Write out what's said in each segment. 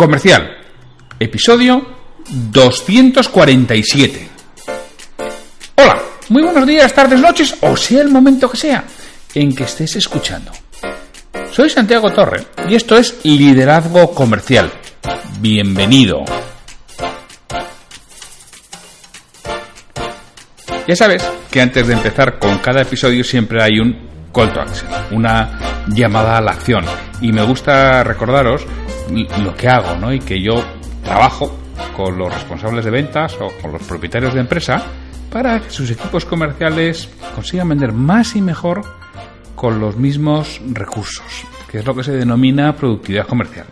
Comercial, episodio 247. Hola, muy buenos días, tardes, noches, o sea el momento que sea en que estés escuchando. Soy Santiago Torre y esto es Liderazgo Comercial. Bienvenido. Ya sabes que antes de empezar con cada episodio siempre hay un call to action, una llamada a la acción. Y me gusta recordaros lo que hago, ¿no? Y que yo trabajo con los responsables de ventas o con los propietarios de empresa para que sus equipos comerciales consigan vender más y mejor con los mismos recursos, que es lo que se denomina productividad comercial.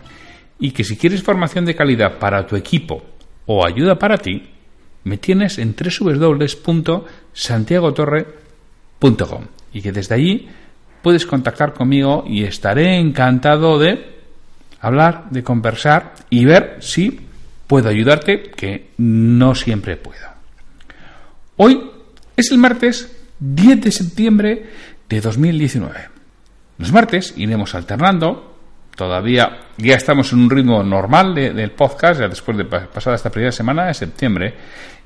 Y que si quieres formación de calidad para tu equipo o ayuda para ti, me tienes en www.santiagotorre.com y que desde allí puedes contactar conmigo y estaré encantado de hablar, de conversar y ver si puedo ayudarte, que no siempre puedo. Hoy es el martes 10 de septiembre de 2019. Los martes iremos alternando. Todavía ya estamos en un ritmo normal del podcast, ya después de pasada esta primera semana de septiembre.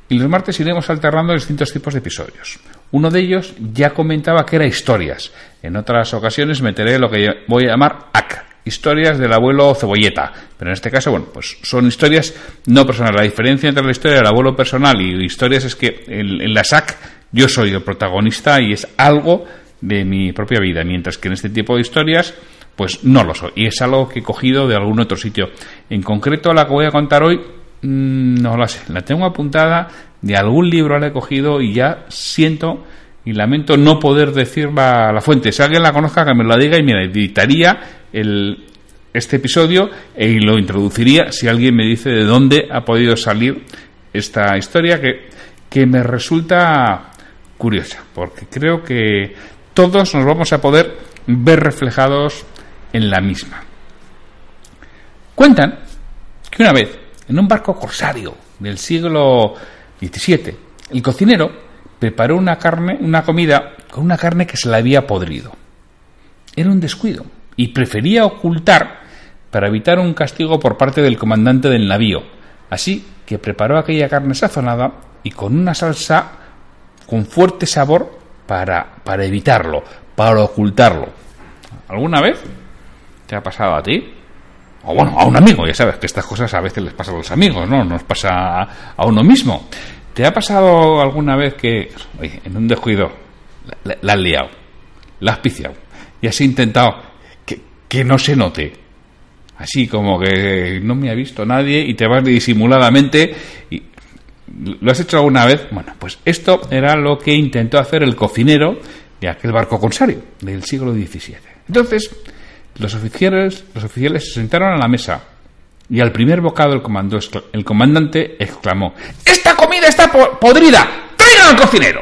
Y los martes iremos alternando distintos tipos de episodios. Uno de ellos ya comentaba que era historias. En otras ocasiones meteré lo que voy a llamar AC, historias del abuelo cebolleta. Pero en este caso, bueno, pues son historias no personales. La diferencia entre la historia del abuelo personal y historias es que en, la SAC yo soy el protagonista y es algo de mi propia vida, mientras que en este tipo de historias, pues no lo soy. Y es algo que he cogido de algún otro sitio. En concreto, la que voy a contar hoy, mm, no la sé. La tengo apuntada de algún libro, la he cogido y ya siento y lamento no poder decir la, la fuente. Si alguien la conozca, que me lo diga y mira, editaría el, este episodio y lo introduciría si alguien me dice de dónde ha podido salir esta historia que, que me resulta curiosa, porque creo que todos nos vamos a poder ver reflejados en la misma. Cuentan que una vez, en un barco corsario del siglo XVII, el cocinero preparó una carne, una comida con una carne que se le había podrido. Era un descuido y prefería ocultar para evitar un castigo por parte del comandante del navío. Así que preparó aquella carne sazonada y con una salsa con fuerte sabor para, para evitarlo, para ocultarlo. ¿Alguna vez te ha pasado a ti? O bueno, a un amigo, ya sabes que estas cosas a veces les pasan a los amigos, ¿no? Nos pasa a uno mismo. ¿Te ha pasado alguna vez que en un descuido la, has liado, la has piciado y has intentado que no se note. Así como que no me ha visto nadie y te vas disimuladamente y ¿Lo has hecho alguna vez? Bueno, pues esto era lo que intentó hacer el cocinero de aquel barco corsario del siglo XVII. Entonces, los oficiales, los oficiales se sentaron a la mesa y al primer bocado el, el comandante exclamó: ¡Esta comida está podrida! ¡Traigan al cocinero!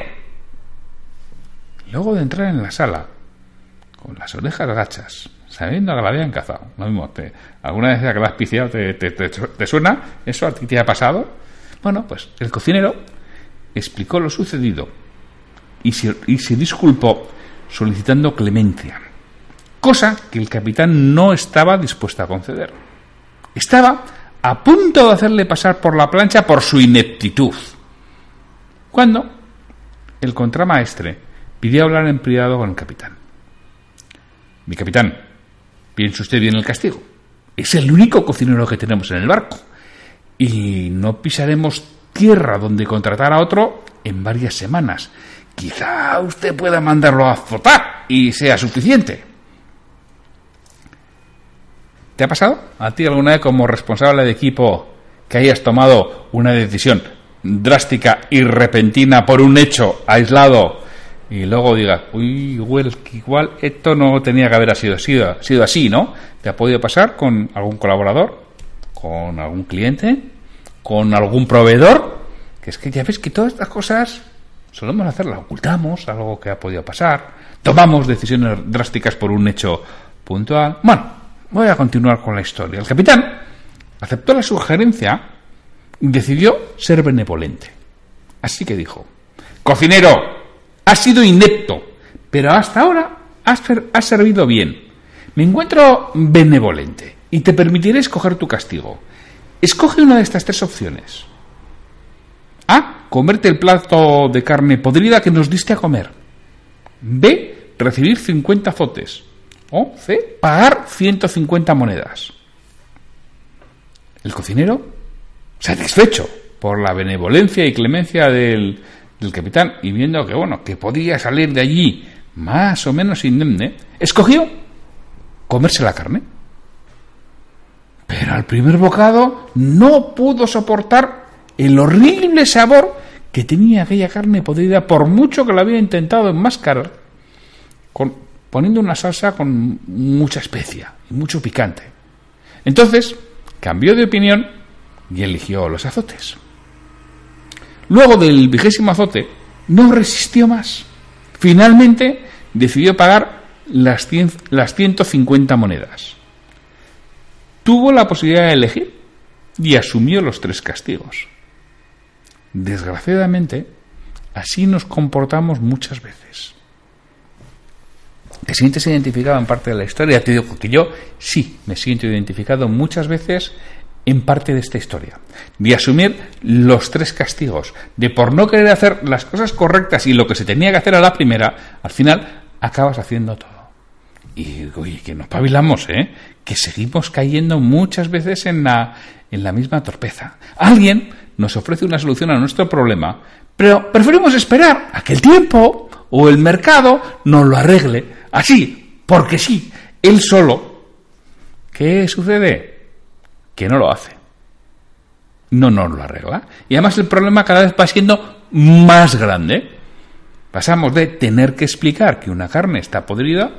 Luego de entrar en la sala, con las orejas gachas, sabiendo que la habían cazado. Lo mismo, te, ¿alguna vez que la has piciado te, te, suena? ¿Eso a ti te ha pasado? Bueno, pues el cocinero explicó lo sucedido y se, y se disculpó solicitando clemencia, cosa que el capitán no estaba dispuesto a conceder. Estaba a punto de hacerle pasar por la plancha por su ineptitud. Cuando el contramaestre pidió hablar en privado con el capitán. Mi capitán, Piense usted bien el castigo. Es el único cocinero que tenemos en el barco. Y no pisaremos tierra donde contratar a otro en varias semanas. Quizá usted pueda mandarlo a azotar y sea suficiente. ¿Te ha pasado a ti alguna vez como responsable de equipo que hayas tomado una decisión drástica y repentina por un hecho aislado y luego digas, uy, igual, igual esto no tenía que haber sido, sido, sido así, ¿no? ¿Te ha podido pasar con algún colaborador? con algún cliente, con algún proveedor, que es que ya ves que todas estas cosas solemos hacerlas, ocultamos algo que ha podido pasar, tomamos decisiones drásticas por un hecho puntual. Bueno, voy a continuar con la historia. El capitán aceptó la sugerencia y decidió ser benevolente. Así que dijo, cocinero, has sido inepto, pero hasta ahora has, has servido bien. Me encuentro benevolente y te permitiré escoger tu castigo. Escoge una de estas tres opciones. A. Comerte el plato de carne podrida que nos diste a comer. B. Recibir 50 azotes. O C. Pagar 150 monedas. El cocinero, satisfecho por la benevolencia y clemencia del, del capitán y viendo que bueno, que podía salir de allí más o menos indemne, escogió comerse la carne. Pero al primer bocado no pudo soportar el horrible sabor que tenía aquella carne podrida, por mucho que lo había intentado enmascarar, con, poniendo una salsa con mucha especia y mucho picante. Entonces, cambió de opinión y eligió los azotes. Luego del vigésimo azote, no resistió más. Finalmente, decidió pagar las, las 150 monedas tuvo la posibilidad de elegir y asumió los tres castigos. Desgraciadamente, así nos comportamos muchas veces. ¿Te sientes identificado en parte de la historia? Te digo que yo sí me siento identificado muchas veces en parte de esta historia. De asumir los tres castigos, de por no querer hacer las cosas correctas y lo que se tenía que hacer a la primera, al final acabas haciendo todo. Y oye, que nos pavilamos, ¿eh? Que seguimos cayendo muchas veces en la, en la misma torpeza. Alguien nos ofrece una solución a nuestro problema, pero preferimos esperar a que el tiempo o el mercado nos lo arregle. Así, porque sí, él solo. ¿Qué sucede? Que no lo hace. No nos lo arregla. Y además el problema cada vez va siendo más grande. Pasamos de tener que explicar que una carne está podrida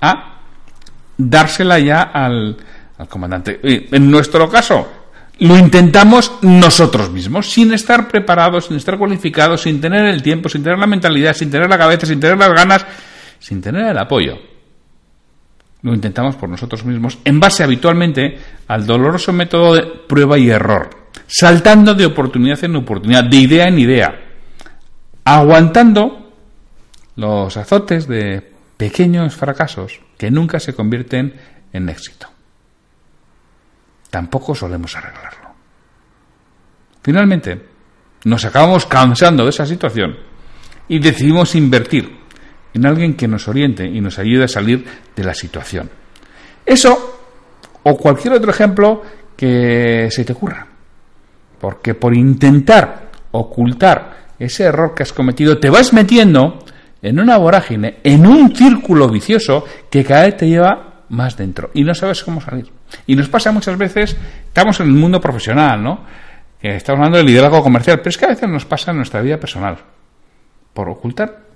a dársela ya al, comandante. En nuestro caso, lo intentamos nosotros mismos, sin estar preparados, sin estar cualificados, sin tener el tiempo, sin tener la mentalidad, sin tener la cabeza, sin tener las ganas, sin tener el apoyo. Lo intentamos por nosotros mismos, en base habitualmente al doloroso método de prueba y error, saltando de oportunidad en oportunidad, de idea en idea, aguantando los azotes de pequeños fracasos que nunca se convierten en éxito. Tampoco solemos arreglarlo. Finalmente, nos acabamos cansando de esa situación y decidimos invertir en alguien que nos oriente y nos ayude a salir de la situación. Eso o cualquier otro ejemplo que se te ocurra. Porque por intentar ocultar ese error que has cometido, te vas metiendo en una vorágine, en un círculo vicioso que cada vez te lleva más dentro y no sabes cómo salir. Y nos pasa muchas veces, estamos en el mundo profesional, ¿no? estamos hablando del liderazgo comercial, pero es que a veces nos pasa en nuestra vida personal. Por ocultar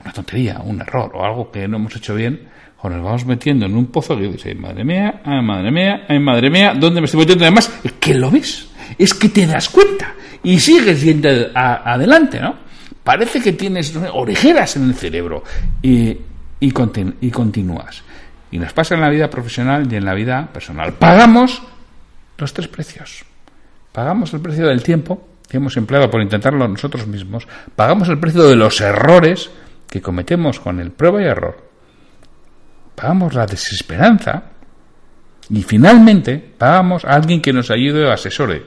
una tontería, un error o algo que no hemos hecho bien, o nos vamos metiendo en un pozo que dice, madre mía, ay, madre mía, ay, madre mía, ¿dónde me estoy metiendo? Además, es que lo ves, es que te das cuenta y sigues yendo adelante, ¿no? Parece que tienes orejeras en el cerebro y, y, continúas. Y nos pasa en la vida profesional y en la vida personal. Pagamos los tres precios. Pagamos el precio del tiempo que hemos empleado por intentarlo nosotros mismos. Pagamos el precio de los errores que cometemos con el prueba y error. Pagamos la desesperanza. Y finalmente pagamos a alguien que nos ayude o asesore.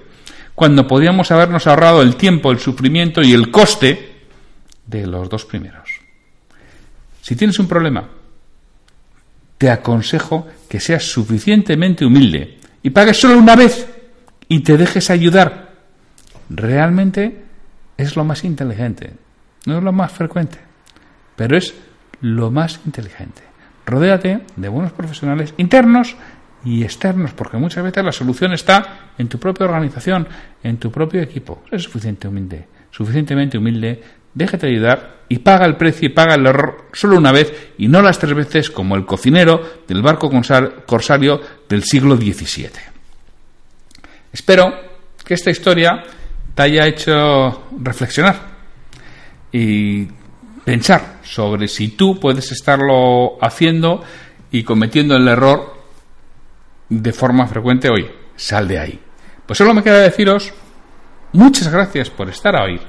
Cuando podíamos habernos ahorrado el tiempo, el sufrimiento y el coste de los dos primeros. Si tienes un problema, te aconsejo que seas suficientemente humilde y pagues solo una vez y te dejes ayudar. Realmente es lo más inteligente. No es lo más frecuente, pero es lo más inteligente. Rodéate de buenos profesionales internos y externos, porque muchas veces la solución está en tu propia organización, en tu propio equipo. Es suficiente humilde, suficientemente humilde déjate ayudar y paga el precio y paga el error solo una vez y no las tres veces como el cocinero del barco corsario del siglo XVII. Espero que esta historia te haya hecho reflexionar y pensar sobre si tú puedes estarlo haciendo y cometiendo el error de forma frecuente hoy. Sal de ahí. Pues solo me queda deciros muchas gracias por estar hoy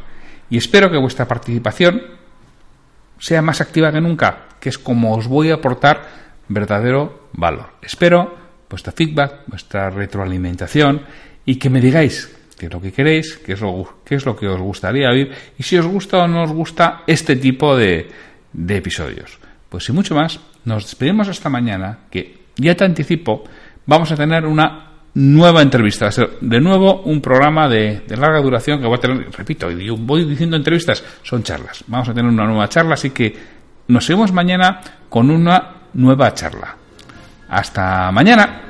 y espero que vuestra participación sea más activa que nunca, que es como os voy a aportar verdadero valor. Espero vuestra feedback, vuestra retroalimentación y que me digáis qué es lo que queréis, qué es lo, qué es lo que os gustaría oír y si os gusta o no os gusta este tipo de, de episodios. Pues sin mucho más, nos despedimos hasta mañana, que ya te anticipo, vamos a tener una nueva entrevista. Va de nuevo un programa de, larga duración que voy a tener, repito, voy diciendo entrevistas, son charlas. Vamos a tener una nueva charla, así que nos vemos mañana con una nueva charla. Hasta mañana.